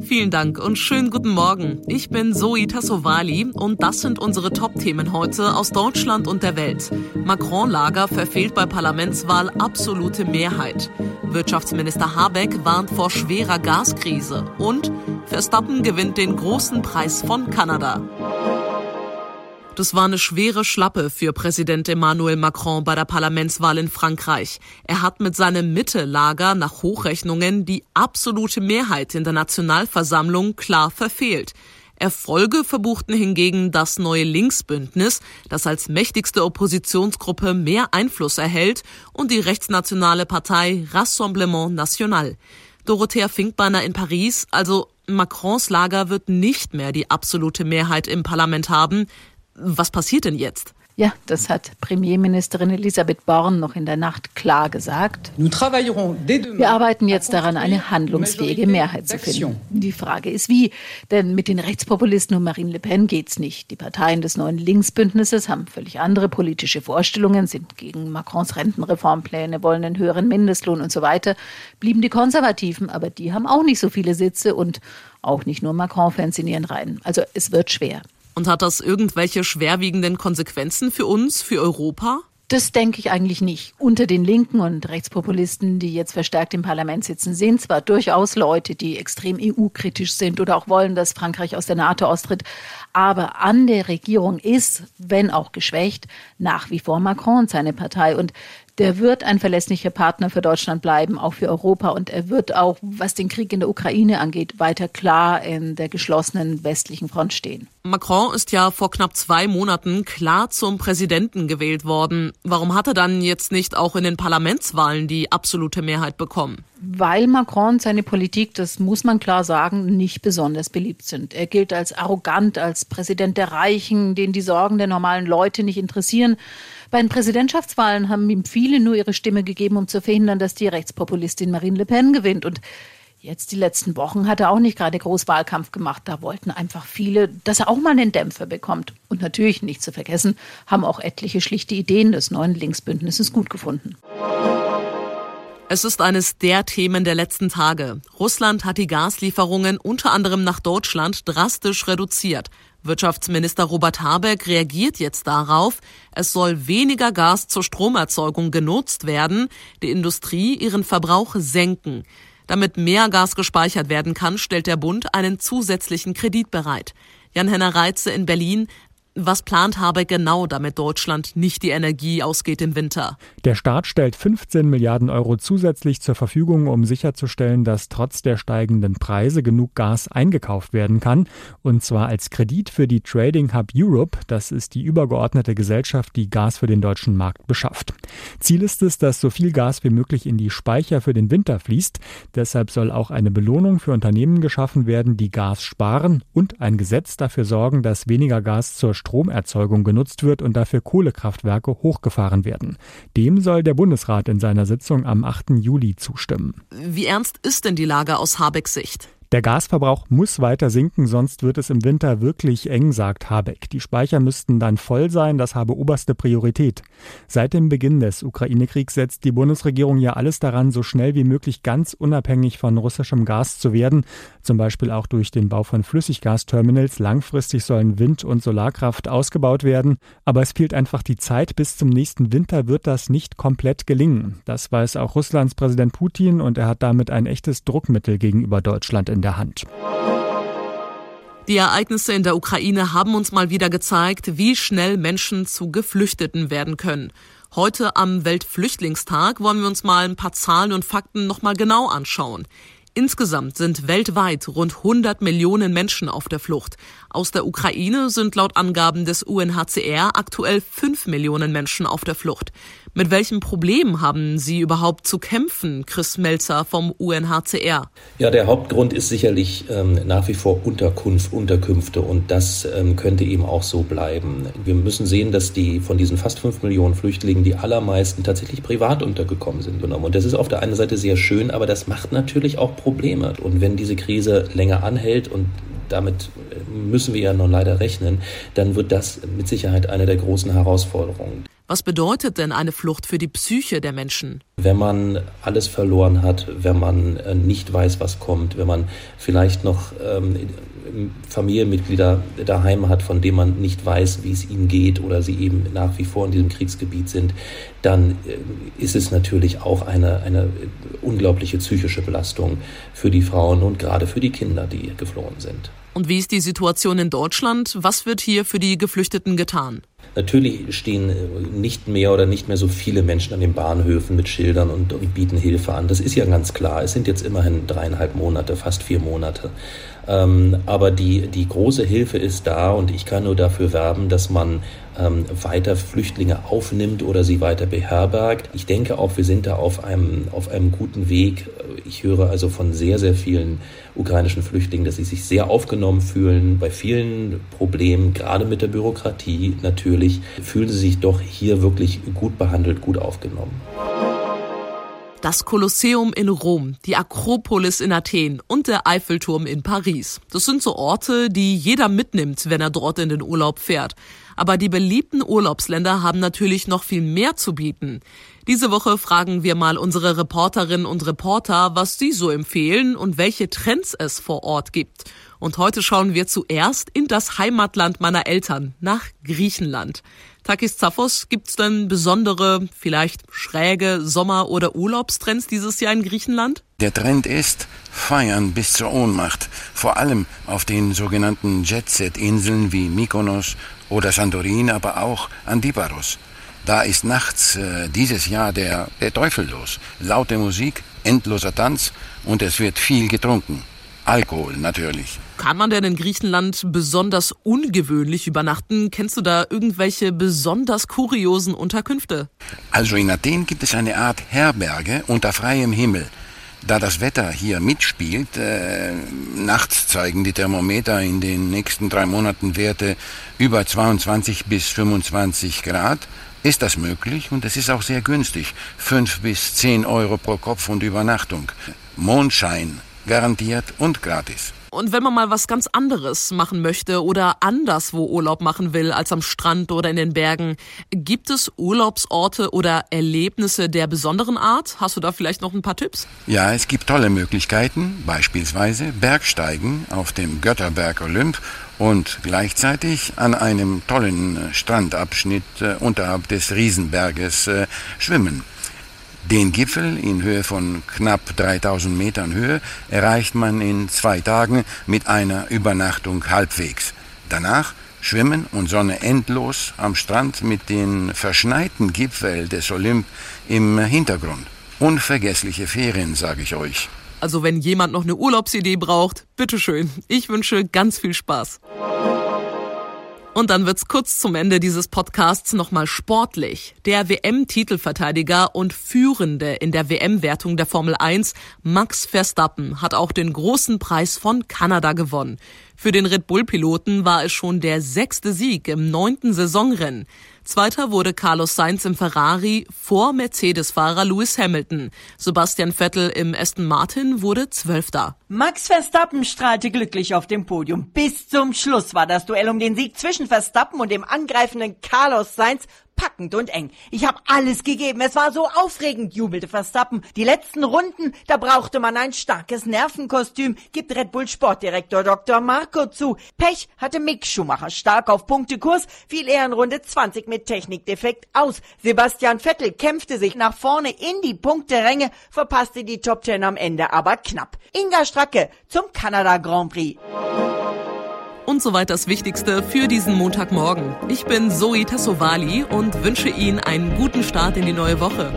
Vielen Dank und schönen guten Morgen. Ich bin Zoe Tassovali und das sind unsere Top-Themen heute aus Deutschland und der Welt. Macron-Lager verfehlt bei Parlamentswahl absolute Mehrheit. Wirtschaftsminister Habeck warnt vor schwerer Gaskrise und Verstappen gewinnt den großen Preis von Kanada. Das war eine schwere Schlappe für Präsident Emmanuel Macron bei der Parlamentswahl in Frankreich. Er hat mit seinem Mitte-Lager nach Hochrechnungen die absolute Mehrheit in der Nationalversammlung klar verfehlt. Erfolge verbuchten hingegen das neue Linksbündnis, das als mächtigste Oppositionsgruppe mehr Einfluss erhält, und die rechtsnationale Partei Rassemblement National. Dorothea Finkbeiner in Paris, also Macrons Lager wird nicht mehr die absolute Mehrheit im Parlament haben. Was passiert denn jetzt? Ja, das hat Premierministerin Elisabeth Born noch in der Nacht klar gesagt. Wir arbeiten jetzt daran, eine handlungsfähige Mehrheit zu finden. Die Frage ist wie, denn mit den Rechtspopulisten und Marine Le Pen geht's nicht. Die Parteien des neuen Linksbündnisses haben völlig andere politische Vorstellungen, sind gegen Macrons Rentenreformpläne, wollen einen höheren Mindestlohn und so weiter. Blieben die Konservativen, aber die haben auch nicht so viele Sitze und auch nicht nur Macron-Fans in ihren Reihen. Also es wird schwer. Und hat das irgendwelche schwerwiegenden Konsequenzen für uns, für Europa? Das denke ich eigentlich nicht. Unter den Linken und Rechtspopulisten, die jetzt verstärkt im Parlament sitzen, sind zwar durchaus Leute, die extrem EU-kritisch sind oder auch wollen, dass Frankreich aus der NATO austritt, aber an der Regierung ist, wenn auch geschwächt, nach wie vor Macron und seine Partei. Und der wird ein verlässlicher Partner für Deutschland bleiben, auch für Europa. Und er wird auch, was den Krieg in der Ukraine angeht, weiter klar in der geschlossenen westlichen Front stehen. Macron ist ja vor knapp zwei Monaten klar zum Präsidenten gewählt worden. Warum hat er dann jetzt nicht auch in den Parlamentswahlen die absolute Mehrheit bekommen? Weil Macron und seine Politik, das muss man klar sagen, nicht besonders beliebt sind. Er gilt als arrogant, als Präsident der Reichen, den die Sorgen der normalen Leute nicht interessieren. Bei den Präsidentschaftswahlen haben ihm viele nur ihre Stimme gegeben, um zu verhindern, dass die Rechtspopulistin Marine Le Pen gewinnt. Und jetzt die letzten Wochen hat er auch nicht gerade groß Wahlkampf gemacht. Da wollten einfach viele, dass er auch mal einen Dämpfer bekommt. Und natürlich, nicht zu vergessen, haben auch etliche schlichte Ideen des neuen Linksbündnisses gut gefunden. Es ist eines der Themen der letzten Tage. Russland hat die Gaslieferungen unter anderem nach Deutschland drastisch reduziert. Wirtschaftsminister Robert Habeck reagiert jetzt darauf, es soll weniger Gas zur Stromerzeugung genutzt werden, die Industrie ihren Verbrauch senken. Damit mehr Gas gespeichert werden kann, stellt der Bund einen zusätzlichen Kredit bereit. Jan-Henner Reitze in Berlin. Was plant Habeck genau, damit Deutschland nicht die Energie ausgeht im Winter? Der Staat stellt 15 Milliarden Euro zusätzlich zur Verfügung, um sicherzustellen, dass trotz der steigenden Preise genug Gas eingekauft werden kann. Und zwar als Kredit für die Trading Hub Europe. Das ist die übergeordnete Gesellschaft, die Gas für den deutschen Markt beschafft. Ziel ist es, dass so viel Gas wie möglich in die Speicher für den Winter fließt. Deshalb soll auch eine Belohnung für Unternehmen geschaffen werden, die Gas sparen und ein Gesetz dafür sorgen, dass weniger Gas zur Stromerzeugung genutzt wird und dafür Kohlekraftwerke hochgefahren werden. Dem soll der Bundesrat in seiner Sitzung am 8. Juli zustimmen. Wie ernst ist denn die Lage aus Habecks Sicht? Der Gasverbrauch muss weiter sinken, sonst wird es im Winter wirklich eng, sagt Habeck. Die Speicher müssten dann voll sein, das habe oberste Priorität. Seit dem Beginn des Ukraine-Kriegs setzt die Bundesregierung ja alles daran, so schnell wie möglich ganz unabhängig von russischem Gas zu werden, zum Beispiel auch durch den Bau von Flüssiggasterminals. Langfristig sollen Wind- und Solarkraft ausgebaut werden, aber es fehlt einfach die Zeit. Bis zum nächsten Winter wird das nicht komplett gelingen. Das weiß auch Russlands Präsident Putin und er hat damit ein echtes Druckmittel gegenüber Deutschland in der Hand. Die Ereignisse in der Ukraine haben uns mal wieder gezeigt, wie schnell Menschen zu Geflüchteten werden können. Heute am Weltflüchtlingstag wollen wir uns mal ein paar Zahlen und Fakten nochmal genau anschauen. Insgesamt sind weltweit rund 100 Millionen Menschen auf der Flucht. Aus der Ukraine sind laut Angaben des UNHCR aktuell 5 Millionen Menschen auf der Flucht. Mit welchen Problemen haben Sie überhaupt zu kämpfen, Chris Melzer vom UNHCR? Ja, der Hauptgrund ist sicherlich ähm, nach wie vor Unterkunft, Unterkünfte und das ähm, könnte eben auch so bleiben. Wir müssen sehen, dass die von diesen fast 5 Millionen Flüchtlingen die allermeisten tatsächlich privat untergekommen sind. Und das ist auf der einen Seite sehr schön, aber das macht natürlich auch Probleme. Und wenn diese Krise länger anhält und damit müssen wir ja nun leider rechnen, dann wird das mit Sicherheit eine der großen Herausforderungen. Was bedeutet denn eine Flucht für die Psyche der Menschen? Wenn man alles verloren hat, wenn man äh, nicht weiß, was kommt, wenn man vielleicht noch ähm, Familienmitglieder daheim hat, von denen man nicht weiß, wie es ihnen geht oder sie eben nach wie vor in diesem Kriegsgebiet sind, dann äh, ist es natürlich auch eine, eine unglaubliche psychische Belastung für die Frauen und gerade für die Kinder, die geflohen sind. Und wie ist die Situation in Deutschland? Was wird hier für die Geflüchteten getan? Natürlich stehen äh, nicht mehr oder nicht mehr so viele Menschen an den Bahnhöfen mit Schildern und, und, bieten Hilfe an. Das ist ja ganz klar. Es sind jetzt immerhin dreieinhalb Monate, fast vier Monate. Ähm, aber die, die große Hilfe ist da und ich kann nur dafür werben, dass man ähm, weiter Flüchtlinge aufnimmt oder sie weiter beherbergt. Ich denke auch, wir sind da auf einem, auf einem guten Weg. Ich höre also von sehr, sehr vielen ukrainischen Flüchtlingen, dass sie sich sehr aufgenommen fühlen. Bei vielen Problemen, gerade mit der Bürokratie natürlich, fühlen sie sich doch hier wirklich gut behandelt, gut aufgenommen. Das Kolosseum in Rom, die Akropolis in Athen und der Eiffelturm in Paris. Das sind so Orte, die jeder mitnimmt, wenn er dort in den Urlaub fährt. Aber die beliebten Urlaubsländer haben natürlich noch viel mehr zu bieten. Diese Woche fragen wir mal unsere Reporterinnen und Reporter, was sie so empfehlen und welche Trends es vor Ort gibt. Und heute schauen wir zuerst in das Heimatland meiner Eltern, nach Griechenland. Takis Zaphos, gibt's denn besondere, vielleicht schräge Sommer- oder Urlaubstrends dieses Jahr in Griechenland? Der Trend ist Feiern bis zur Ohnmacht, vor allem auf den sogenannten Jet-Set-Inseln wie Mykonos oder Santorin, aber auch Antiparos. Da ist nachts äh, dieses Jahr der, der Teufel los. Laute Musik, endloser Tanz und es wird viel getrunken. Alkohol natürlich. Kann man denn in Griechenland besonders ungewöhnlich übernachten? Kennst du da irgendwelche besonders kuriosen Unterkünfte? Also in Athen gibt es eine Art Herberge unter freiem Himmel. Da das Wetter hier mitspielt, äh, nachts zeigen die Thermometer in den nächsten drei Monaten Werte über 22 bis 25 Grad, ist das möglich und es ist auch sehr günstig. Fünf bis zehn Euro pro Kopf und Übernachtung. Mondschein garantiert und gratis. Und wenn man mal was ganz anderes machen möchte oder anderswo Urlaub machen will als am Strand oder in den Bergen, gibt es Urlaubsorte oder Erlebnisse der besonderen Art? Hast du da vielleicht noch ein paar Tipps? Ja, es gibt tolle Möglichkeiten, beispielsweise Bergsteigen auf dem Götterberg Olymp und gleichzeitig an einem tollen Strandabschnitt äh, unterhalb des Riesenberges äh, schwimmen. Den Gipfel in Höhe von knapp 3000 Metern Höhe erreicht man in zwei Tagen mit einer Übernachtung halbwegs. Danach Schwimmen und Sonne endlos am Strand mit den verschneiten Gipfel des Olymp im Hintergrund. Unvergessliche Ferien, sage ich euch. Also wenn jemand noch eine Urlaubsidee braucht, bitteschön. Ich wünsche ganz viel Spaß. Und dann wird's kurz zum Ende dieses Podcasts nochmal sportlich. Der WM-Titelverteidiger und Führende in der WM-Wertung der Formel 1, Max Verstappen, hat auch den großen Preis von Kanada gewonnen. Für den Red Bull-Piloten war es schon der sechste Sieg im neunten Saisonrennen. Zweiter wurde Carlos Sainz im Ferrari vor Mercedes-Fahrer Lewis Hamilton. Sebastian Vettel im Aston Martin wurde Zwölfter. Max Verstappen strahlte glücklich auf dem Podium. Bis zum Schluss war das Duell um den Sieg zwischen Verstappen und dem angreifenden Carlos Sainz packend und eng. Ich habe alles gegeben. Es war so aufregend, jubelte Verstappen. Die letzten Runden, da brauchte man ein starkes Nervenkostüm, gibt Red Bull Sportdirektor Dr. Marco zu. Pech hatte Mick Schumacher stark auf Punktekurs, fiel er in Runde 20 mit Technikdefekt aus. Sebastian Vettel kämpfte sich nach vorne in die Punkteränge, verpasste die Top Ten am Ende aber knapp. Inga Stracke zum Kanada Grand Prix und so weiter das Wichtigste für diesen Montagmorgen. Ich bin Zoe Tassovali und wünsche Ihnen einen guten Start in die neue Woche.